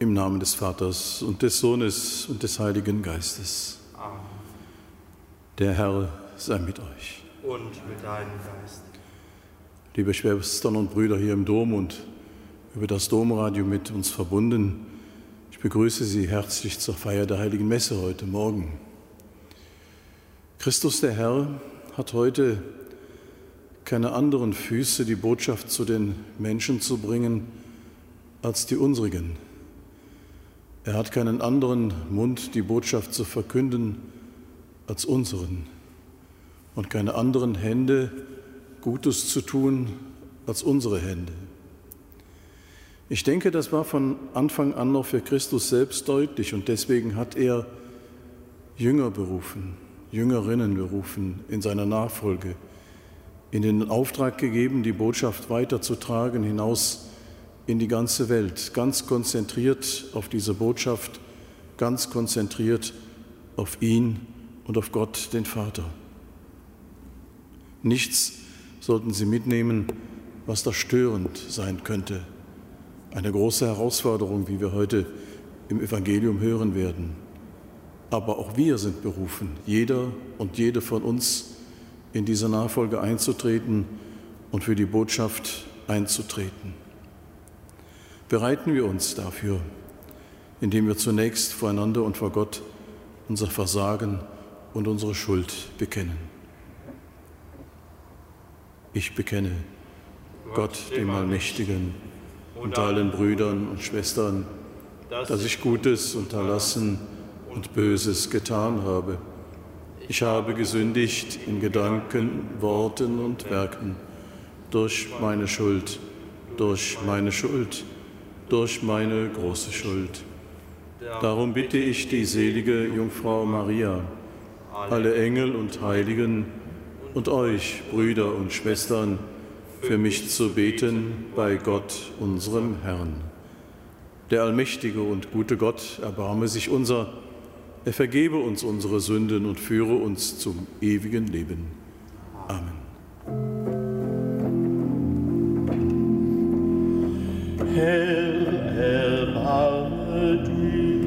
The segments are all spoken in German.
Namen des Vaters und des Sohnes und des Heiligen Geistes. Amen. Der Herr sei mit euch. Und mit deinem Geist. Liebe Schwestern und Brüder hier im Dom und über das Domradio mit uns verbunden, ich begrüße Sie herzlich zur Feier der Heiligen Messe heute Morgen. Christus der Herr hat heute keine anderen Füße, die Botschaft zu den Menschen zu bringen, als die unsrigen. Er hat keinen anderen Mund, die Botschaft zu verkünden, als unseren. Und keine anderen Hände, Gutes zu tun, als unsere Hände. Ich denke, das war von Anfang an noch für Christus selbst deutlich und deswegen hat er Jünger berufen, Jüngerinnen berufen in seiner Nachfolge, in den Auftrag gegeben, die Botschaft weiterzutragen hinaus in die ganze Welt, ganz konzentriert auf diese Botschaft, ganz konzentriert auf ihn und auf Gott, den Vater. Nichts sollten Sie mitnehmen, was da störend sein könnte. Eine große Herausforderung, wie wir heute im Evangelium hören werden. Aber auch wir sind berufen, jeder und jede von uns in diese Nachfolge einzutreten und für die Botschaft einzutreten. Bereiten wir uns dafür, indem wir zunächst voreinander und vor Gott unser Versagen und unsere Schuld bekennen. Ich bekenne Gott, dem Allmächtigen, und allen Brüdern und Schwestern, dass ich Gutes unterlassen und Böses getan habe. Ich habe gesündigt in Gedanken, Worten und Werken, durch meine Schuld, durch meine Schuld durch meine große Schuld. Darum bitte ich die selige Jungfrau Maria, alle Engel und Heiligen und euch, Brüder und Schwestern, für mich zu beten bei Gott, unserem Herrn. Der allmächtige und gute Gott erbarme sich unser, er vergebe uns unsere Sünden und führe uns zum ewigen Leben. Amen. Herr,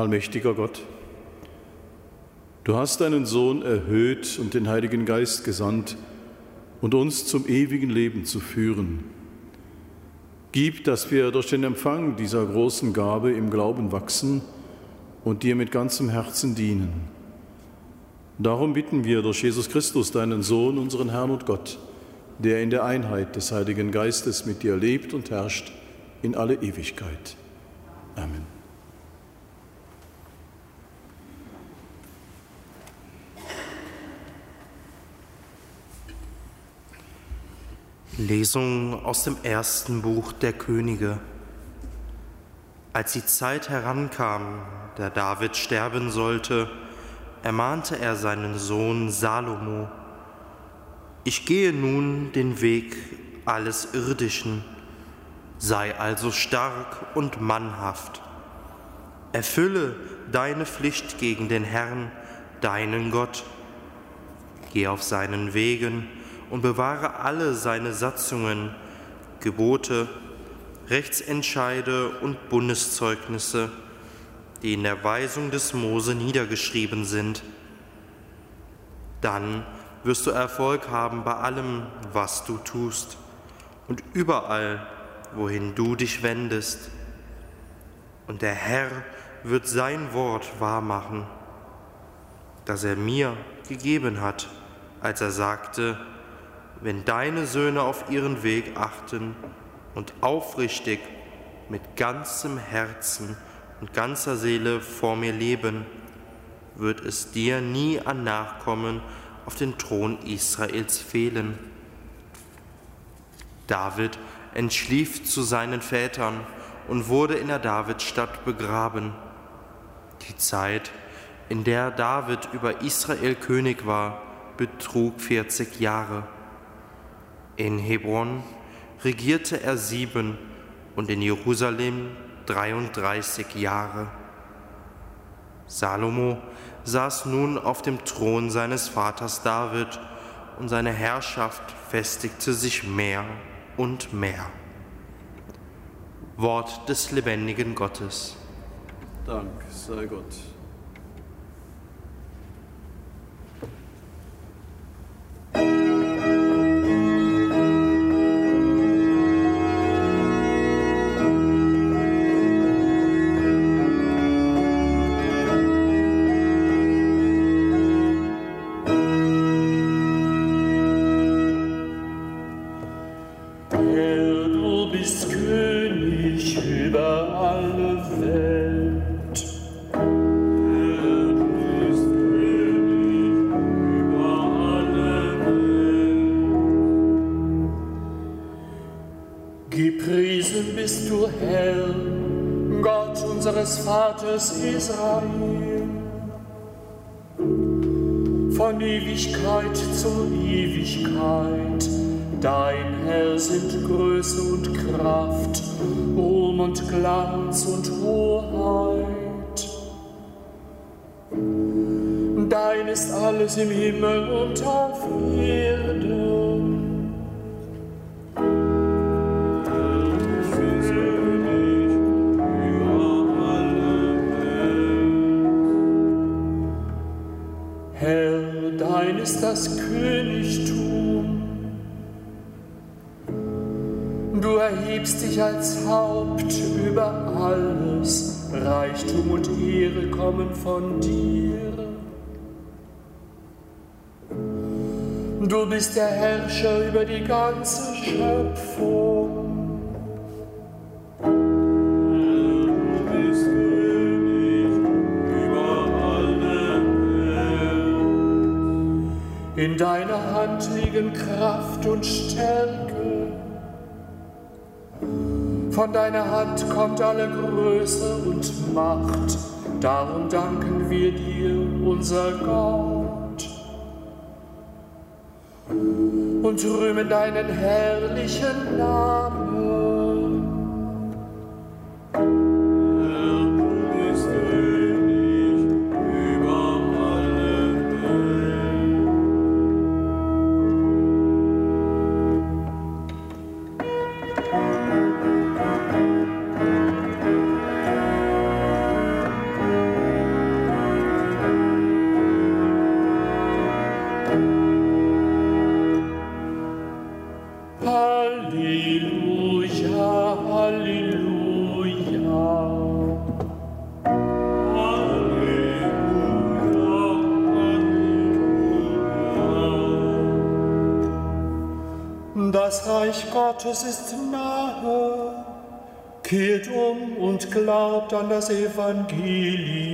Allmächtiger Gott, du hast deinen Sohn erhöht und den Heiligen Geist gesandt und uns zum ewigen Leben zu führen. Gib, dass wir durch den Empfang dieser großen Gabe im Glauben wachsen und dir mit ganzem Herzen dienen. Darum bitten wir durch Jesus Christus, deinen Sohn, unseren Herrn und Gott, der in der Einheit des Heiligen Geistes mit dir lebt und herrscht in alle Ewigkeit. Amen. Lesung aus dem ersten Buch der Könige. Als die Zeit herankam, da David sterben sollte, ermahnte er seinen Sohn Salomo, ich gehe nun den Weg alles Irdischen, sei also stark und mannhaft. Erfülle deine Pflicht gegen den Herrn, deinen Gott. Geh auf seinen Wegen und bewahre alle seine Satzungen, Gebote, Rechtsentscheide und Bundeszeugnisse, die in der Weisung des Mose niedergeschrieben sind. Dann wirst du Erfolg haben bei allem, was du tust und überall, wohin du dich wendest. Und der Herr wird sein Wort wahrmachen, das er mir gegeben hat, als er sagte, wenn deine Söhne auf ihren Weg achten und aufrichtig mit ganzem Herzen und ganzer Seele vor mir leben, wird es dir nie an Nachkommen auf den Thron Israels fehlen. David entschlief zu seinen Vätern und wurde in der Davidstadt begraben. Die Zeit, in der David über Israel König war, betrug 40 Jahre. In Hebron regierte er sieben und in Jerusalem 33 Jahre. Salomo saß nun auf dem Thron seines Vaters David und seine Herrschaft festigte sich mehr und mehr. Wort des lebendigen Gottes. Dank sei Gott. Ewigkeit zu Ewigkeit, dein Herr sind Größe und Kraft, Ruhm und Glanz und Hoheit. Dein ist alles im Himmel und auf Erden. Das Königtum. Du erhebst dich als Haupt über alles. Reichtum und Ehre kommen von dir. Du bist der Herrscher über die ganze Schöpfung. In deiner Hand liegen Kraft und Stärke. Von deiner Hand kommt alle Größe und Macht. Darum danken wir dir, unser Gott. Und rühmen deinen herrlichen Namen. Das Evangelium.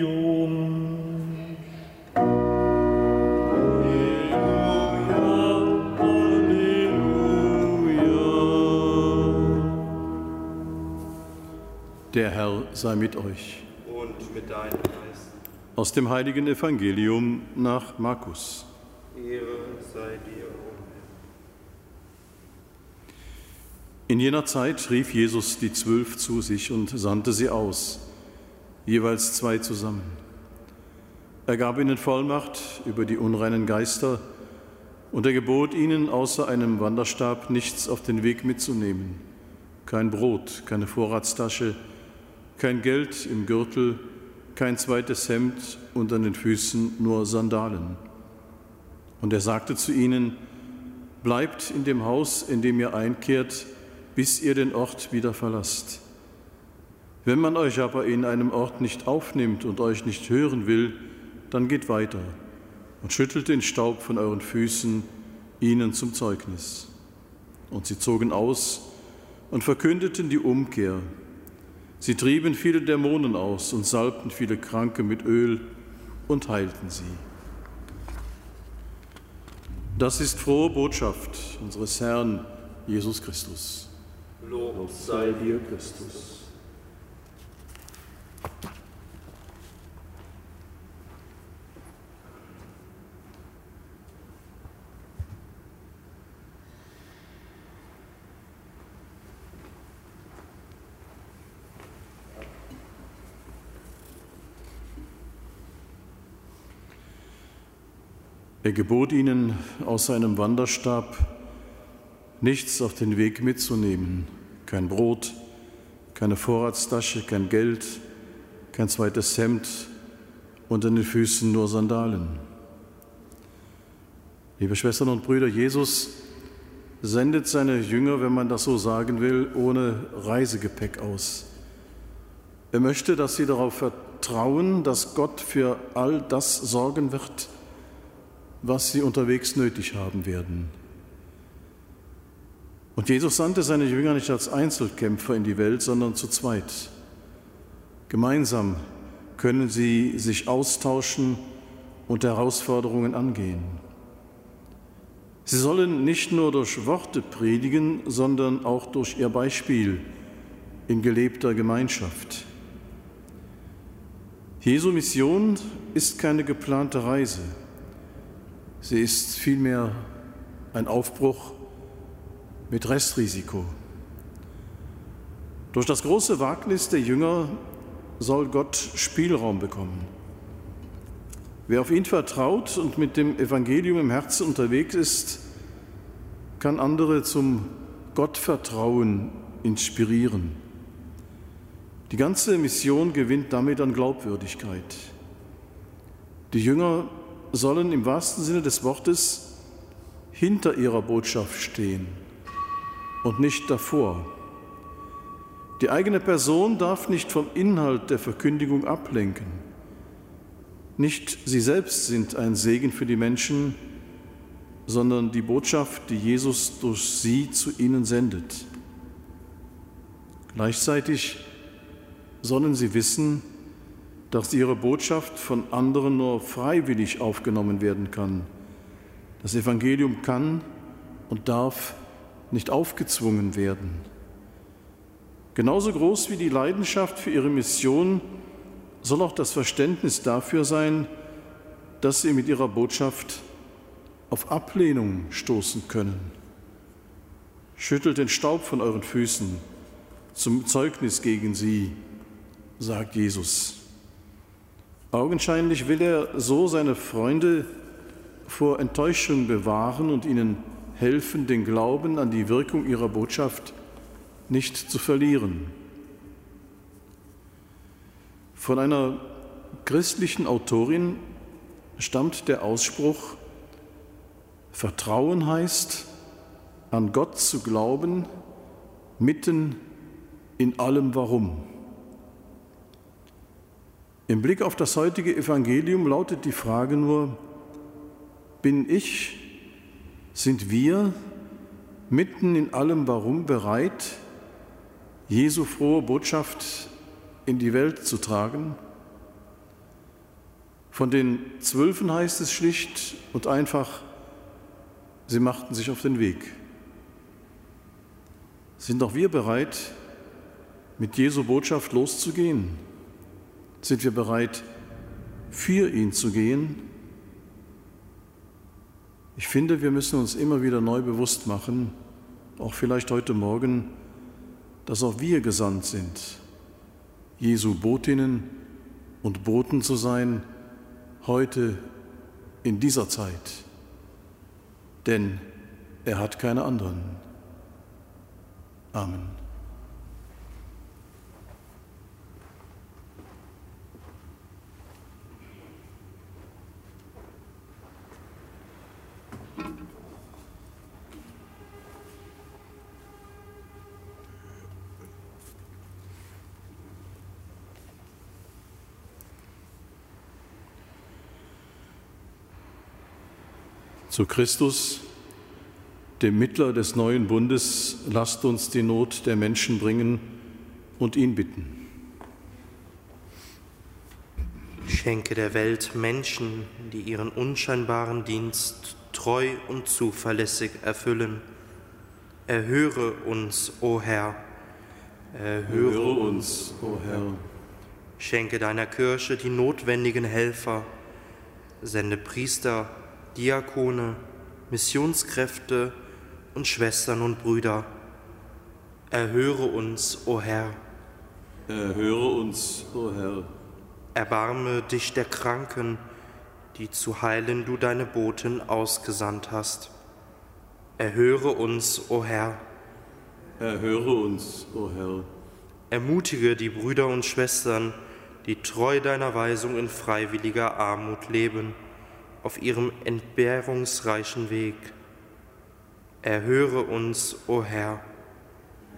Der Herr sei mit euch. Und mit deinem Geist. Aus dem heiligen Evangelium nach Markus. Ehre sei dir, o In jener Zeit rief Jesus die Zwölf zu sich und sandte sie aus, jeweils zwei zusammen. Er gab ihnen Vollmacht über die unreinen Geister und er gebot ihnen, außer einem Wanderstab nichts auf den Weg mitzunehmen. Kein Brot, keine Vorratstasche, kein Geld im Gürtel, kein zweites Hemd und an den Füßen nur Sandalen. Und er sagte zu ihnen, Bleibt in dem Haus, in dem ihr einkehrt, bis ihr den Ort wieder verlasst. Wenn man euch aber in einem Ort nicht aufnimmt und euch nicht hören will, dann geht weiter und schüttelt den Staub von euren Füßen ihnen zum Zeugnis. Und sie zogen aus und verkündeten die Umkehr. Sie trieben viele Dämonen aus und salbten viele Kranke mit Öl und heilten sie. Das ist frohe Botschaft unseres Herrn Jesus Christus. Lob sei dir, Christus. Er gebot ihnen aus seinem Wanderstab nichts auf den Weg mitzunehmen, kein Brot, keine Vorratstasche, kein Geld, kein zweites Hemd an den Füßen nur Sandalen. Liebe Schwestern und Brüder, Jesus sendet seine Jünger, wenn man das so sagen will, ohne Reisegepäck aus. Er möchte, dass sie darauf vertrauen, dass Gott für all das sorgen wird, was sie unterwegs nötig haben werden. Und Jesus sandte seine Jünger nicht als Einzelkämpfer in die Welt, sondern zu zweit. Gemeinsam können sie sich austauschen und Herausforderungen angehen. Sie sollen nicht nur durch Worte predigen, sondern auch durch ihr Beispiel in gelebter Gemeinschaft. Jesu Mission ist keine geplante Reise. Sie ist vielmehr ein Aufbruch mit Restrisiko. Durch das große Wagnis der Jünger soll Gott Spielraum bekommen. Wer auf ihn vertraut und mit dem Evangelium im Herzen unterwegs ist, kann andere zum Gottvertrauen inspirieren. Die ganze Mission gewinnt damit an Glaubwürdigkeit. Die Jünger sollen im wahrsten Sinne des Wortes hinter ihrer Botschaft stehen und nicht davor. Die eigene Person darf nicht vom Inhalt der Verkündigung ablenken. Nicht sie selbst sind ein Segen für die Menschen, sondern die Botschaft, die Jesus durch sie zu ihnen sendet. Gleichzeitig sollen sie wissen, dass ihre Botschaft von anderen nur freiwillig aufgenommen werden kann. Das Evangelium kann und darf nicht aufgezwungen werden. Genauso groß wie die Leidenschaft für ihre Mission soll auch das Verständnis dafür sein, dass sie mit ihrer Botschaft auf Ablehnung stoßen können. Schüttelt den Staub von euren Füßen zum Zeugnis gegen sie, sagt Jesus. Augenscheinlich will er so seine Freunde vor Enttäuschung bewahren und ihnen helfen, den Glauben an die Wirkung ihrer Botschaft nicht zu verlieren. Von einer christlichen Autorin stammt der Ausspruch, Vertrauen heißt, an Gott zu glauben, mitten in allem Warum. Im Blick auf das heutige Evangelium lautet die Frage nur, bin ich, sind wir mitten in allem Warum bereit, Jesu frohe Botschaft in die Welt zu tragen? Von den Zwölfen heißt es schlicht und einfach, sie machten sich auf den Weg. Sind auch wir bereit, mit Jesu Botschaft loszugehen? Sind wir bereit, für ihn zu gehen? Ich finde, wir müssen uns immer wieder neu bewusst machen, auch vielleicht heute Morgen, dass auch wir gesandt sind, Jesu Botinnen und Boten zu sein, heute in dieser Zeit. Denn er hat keine anderen. Amen. Zu Christus, dem Mittler des neuen Bundes, lasst uns die Not der Menschen bringen und ihn bitten. Schenke der Welt Menschen, die ihren unscheinbaren Dienst treu und zuverlässig erfüllen. Erhöre uns, o Herr. Erhöre uns, o Herr. Schenke deiner Kirche die notwendigen Helfer. Sende Priester, Diakone, Missionskräfte und Schwestern und Brüder. Erhöre uns, o Herr. Erhöre uns, o Herr. Erbarme dich der Kranken, die zu heilen du deine Boten ausgesandt hast. Erhöre uns, o Herr. Erhöre uns, o Herr. Ermutige die Brüder und Schwestern, die treu deiner Weisung in freiwilliger Armut leben, auf ihrem entbehrungsreichen Weg. Erhöre uns, o Herr.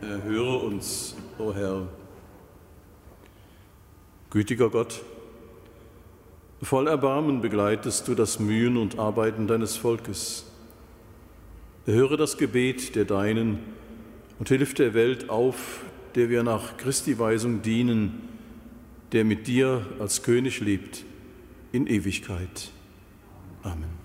Erhöre uns, o Herr. Gütiger Gott, voll Erbarmen begleitest du das Mühen und Arbeiten deines Volkes. Erhöre das Gebet der Deinen und hilf der Welt auf, der wir nach Christi Weisung dienen, der mit dir als König lebt in Ewigkeit. Amen.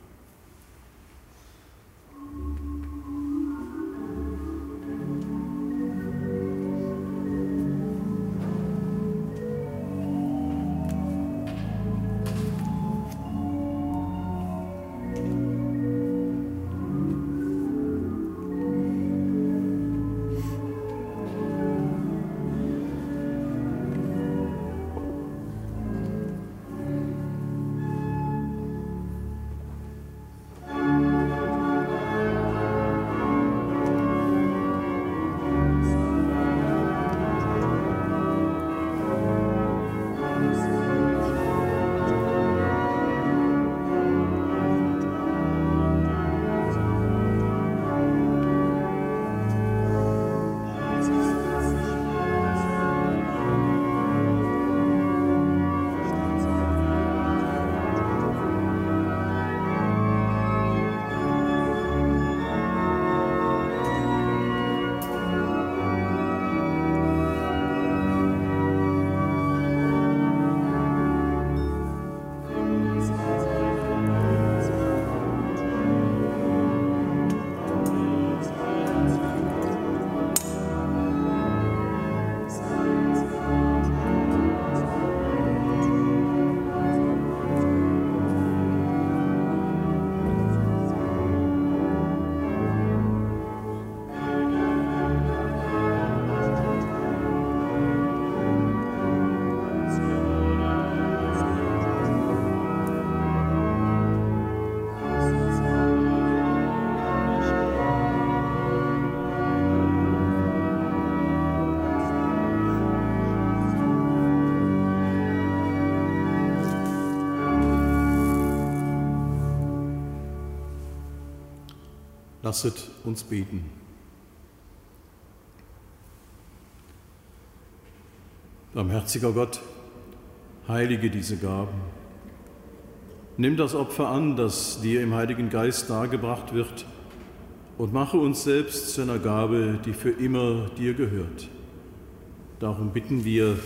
Lasset uns beten. Barmherziger Gott, heilige diese Gaben. Nimm das Opfer an, das dir im Heiligen Geist dargebracht wird, und mache uns selbst zu einer Gabe, die für immer dir gehört. Darum bitten wir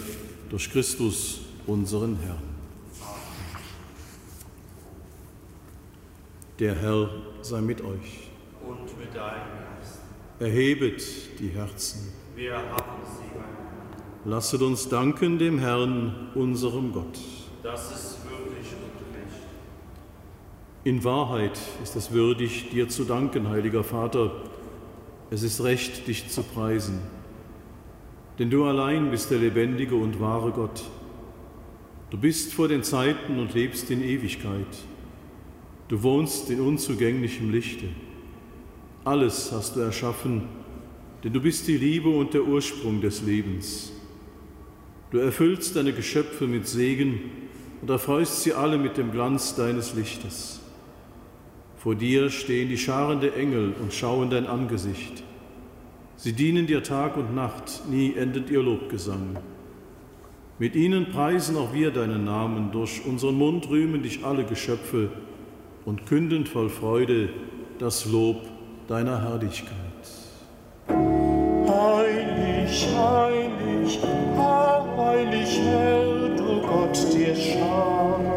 durch Christus, unseren Herrn. Der Herr sei mit euch. Und mit deinem Geist. Erhebet die Herzen. Wir haben sie. Lasset uns danken dem Herrn, unserem Gott. Das ist würdig und recht. In Wahrheit ist es würdig, dir zu danken, heiliger Vater. Es ist recht, dich zu preisen. Denn du allein bist der lebendige und wahre Gott. Du bist vor den Zeiten und lebst in Ewigkeit. Du wohnst in unzugänglichem Lichte. Alles hast du erschaffen, denn du bist die Liebe und der Ursprung des Lebens. Du erfüllst deine Geschöpfe mit Segen und erfreust sie alle mit dem Glanz deines Lichtes. Vor dir stehen die Scharen der Engel und schauen dein Angesicht. Sie dienen dir Tag und Nacht, nie endet ihr Lobgesang. Mit ihnen preisen auch wir deinen Namen, durch unseren Mund rühmen dich alle Geschöpfe und künden voll Freude das Lob deiner Herrlichkeit. Heilig, heilig, heilig, Herr, du Gott der Scharen.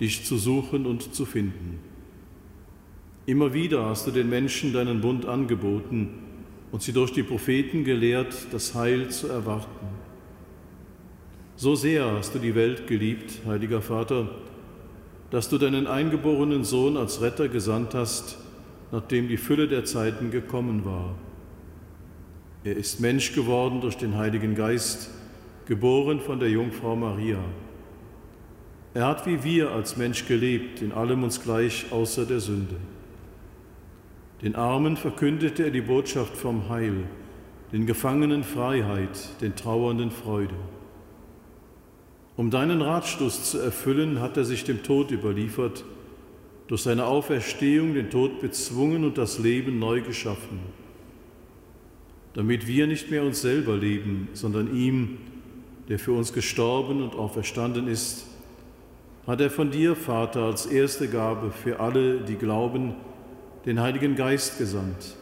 dich zu suchen und zu finden. Immer wieder hast du den Menschen deinen Bund angeboten und sie durch die Propheten gelehrt, das Heil zu erwarten. So sehr hast du die Welt geliebt, heiliger Vater, dass du deinen eingeborenen Sohn als Retter gesandt hast, nachdem die Fülle der Zeiten gekommen war. Er ist Mensch geworden durch den Heiligen Geist, geboren von der Jungfrau Maria. Er hat wie wir als Mensch gelebt, in allem uns gleich außer der Sünde. Den Armen verkündete er die Botschaft vom Heil, den Gefangenen Freiheit, den Trauernden Freude. Um deinen Ratstoß zu erfüllen, hat er sich dem Tod überliefert, durch seine Auferstehung den Tod bezwungen und das Leben neu geschaffen, damit wir nicht mehr uns selber leben, sondern ihm, der für uns gestorben und auferstanden ist, hat er von dir, Vater, als erste Gabe für alle, die glauben, den Heiligen Geist gesandt,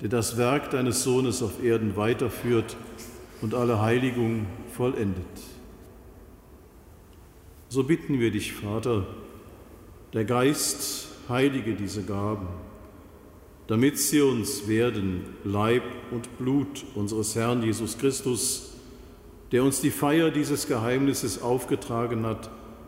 der das Werk deines Sohnes auf Erden weiterführt und alle Heiligung vollendet. So bitten wir dich, Vater, der Geist heilige diese Gaben, damit sie uns werden Leib und Blut unseres Herrn Jesus Christus, der uns die Feier dieses Geheimnisses aufgetragen hat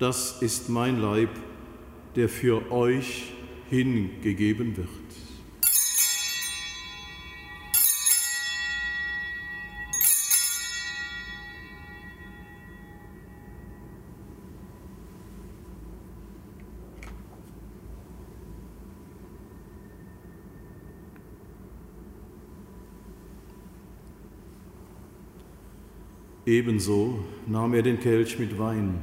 Das ist mein Leib, der für euch hingegeben wird. Ebenso nahm er den Kelch mit Wein,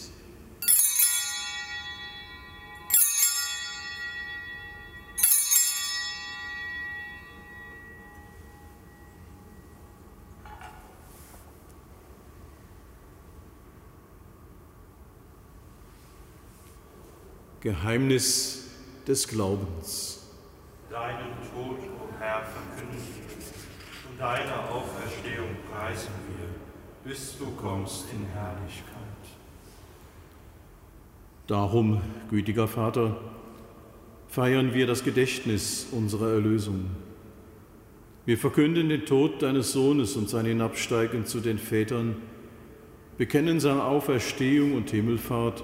Geheimnis des Glaubens. Deinen Tod, o oh Herr, verkünden und deine Auferstehung preisen wir, bis du kommst in Herrlichkeit. Darum, gütiger Vater, feiern wir das Gedächtnis unserer Erlösung. Wir verkünden den Tod deines Sohnes und sein Hinabsteigen zu den Vätern, bekennen seine Auferstehung und Himmelfahrt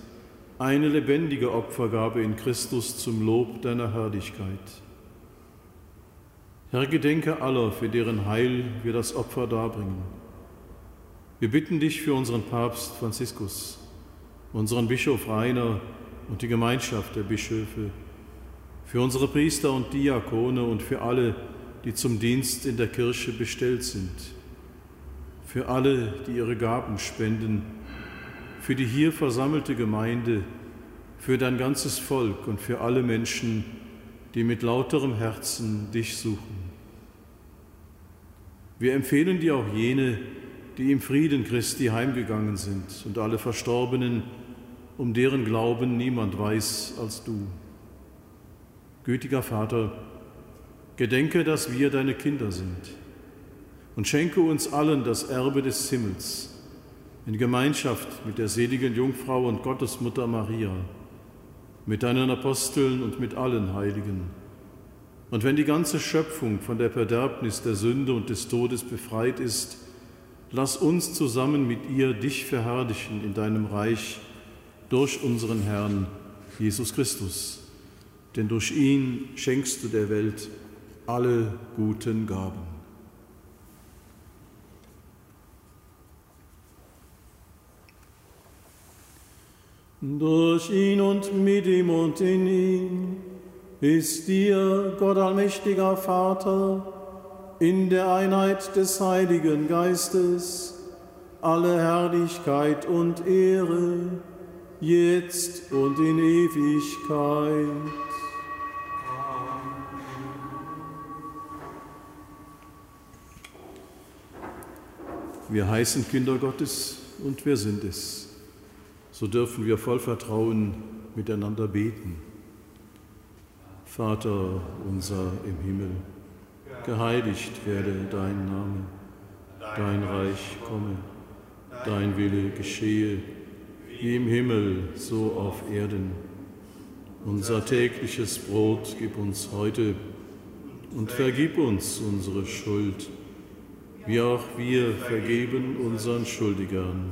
eine lebendige Opfergabe in Christus zum Lob deiner Herrlichkeit. Herr, gedenke aller, für deren Heil wir das Opfer darbringen. Wir bitten dich für unseren Papst Franziskus, unseren Bischof Rainer und die Gemeinschaft der Bischöfe, für unsere Priester und Diakone und für alle, die zum Dienst in der Kirche bestellt sind, für alle, die ihre Gaben spenden, für die hier versammelte Gemeinde, für dein ganzes Volk und für alle Menschen, die mit lauterem Herzen dich suchen. Wir empfehlen dir auch jene, die im Frieden Christi heimgegangen sind und alle Verstorbenen, um deren Glauben niemand weiß als du. Gütiger Vater, gedenke, dass wir deine Kinder sind und schenke uns allen das Erbe des Himmels in Gemeinschaft mit der seligen Jungfrau und Gottesmutter Maria, mit deinen Aposteln und mit allen Heiligen. Und wenn die ganze Schöpfung von der Verderbnis der Sünde und des Todes befreit ist, lass uns zusammen mit ihr dich verherrlichen in deinem Reich durch unseren Herrn Jesus Christus. Denn durch ihn schenkst du der Welt alle guten Gaben. Durch ihn und mit ihm und in ihm ist dir, Gott allmächtiger Vater, in der Einheit des Heiligen Geistes alle Herrlichkeit und Ehre, jetzt und in Ewigkeit. Wir heißen Kinder Gottes und wir sind es. So dürfen wir voll Vertrauen miteinander beten. Vater unser im Himmel, geheiligt werde dein Name, dein Reich komme, dein Wille geschehe, wie im Himmel, so auf Erden. Unser tägliches Brot gib uns heute und vergib uns unsere Schuld, wie auch wir vergeben unseren Schuldigern.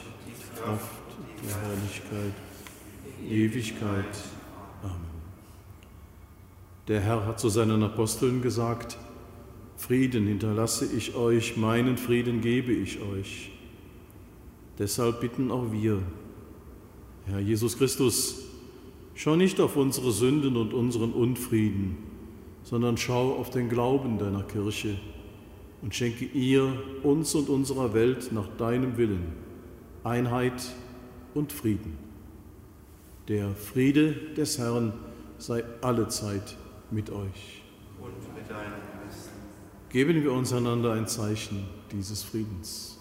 Kraft, die Herrlichkeit, Ewigkeit. Amen. Der Herr hat zu seinen Aposteln gesagt, Frieden hinterlasse ich euch, meinen Frieden gebe ich euch. Deshalb bitten auch wir, Herr Jesus Christus, schau nicht auf unsere Sünden und unseren Unfrieden, sondern schau auf den Glauben deiner Kirche und schenke ihr, uns und unserer Welt nach deinem Willen Einheit und Frieden. Der Friede des Herrn sei allezeit mit euch. Und mit deinem Geist. Geben wir uns einander ein Zeichen dieses Friedens.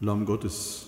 Lamm Gottes,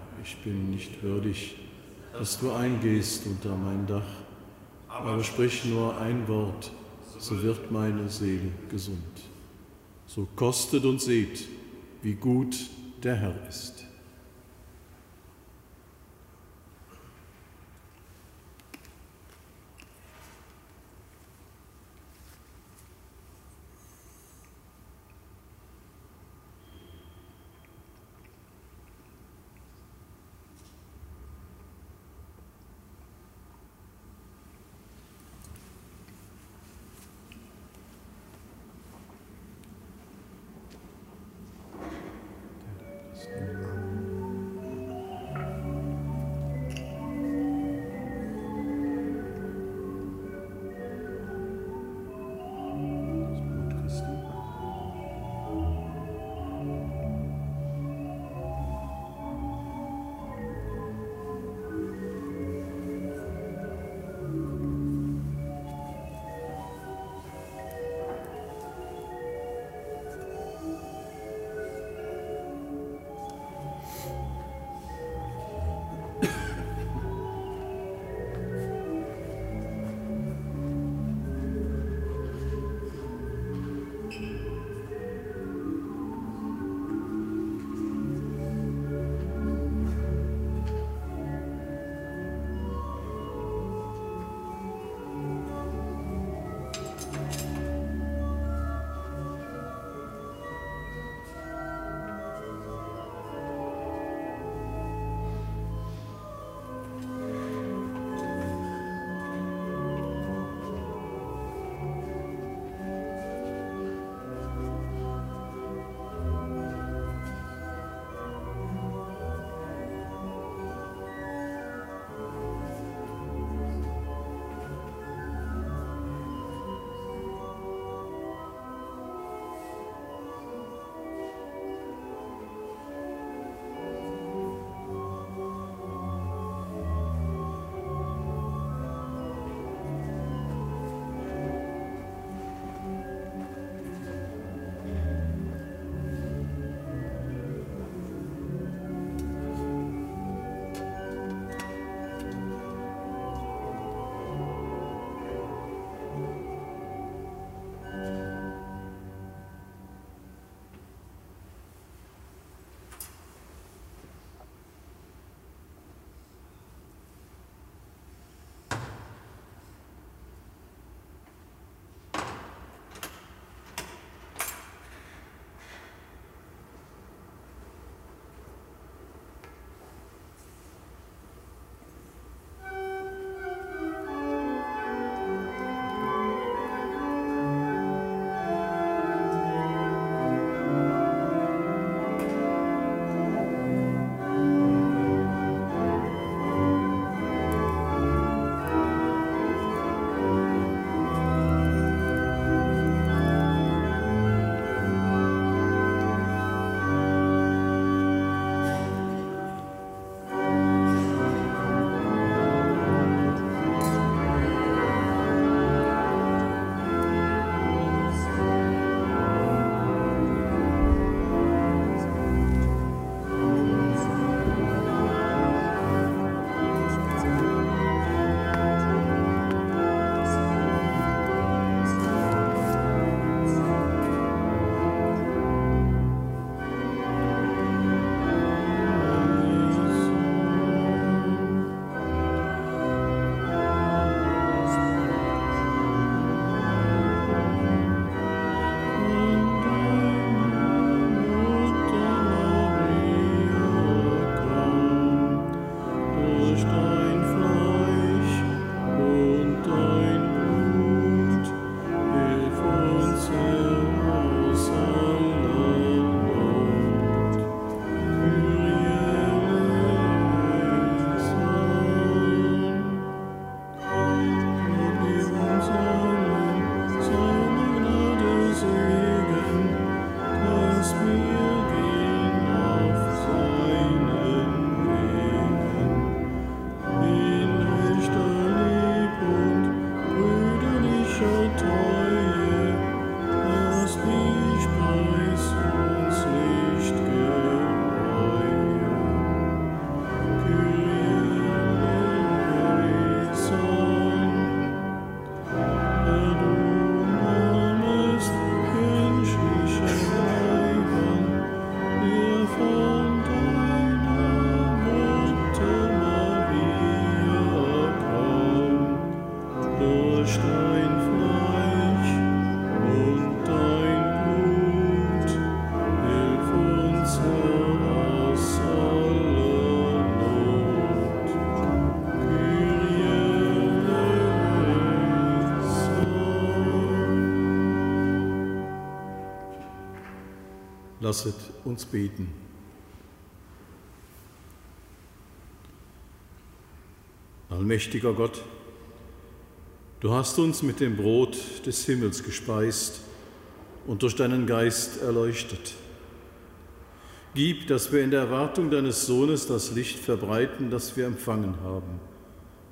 ich bin nicht würdig, dass du eingehst unter mein Dach, aber sprich nur ein Wort, so wird meine Seele gesund. So kostet und seht, wie gut der Herr ist. Lasset uns beten. Allmächtiger Gott, du hast uns mit dem Brot des Himmels gespeist und durch deinen Geist erleuchtet. Gib, dass wir in der Erwartung deines Sohnes das Licht verbreiten, das wir empfangen haben.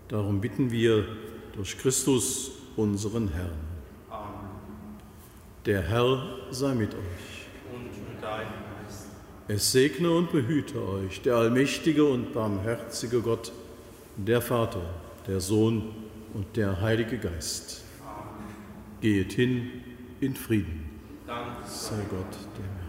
Darum bitten wir durch Christus, unseren Herrn. Der Herr sei mit euch. Und mit deinem Geist. Es segne und behüte euch der allmächtige und barmherzige Gott, der Vater, der Sohn und der Heilige Geist. Geht hin in Frieden. Dank Sei Gott dem Herrn.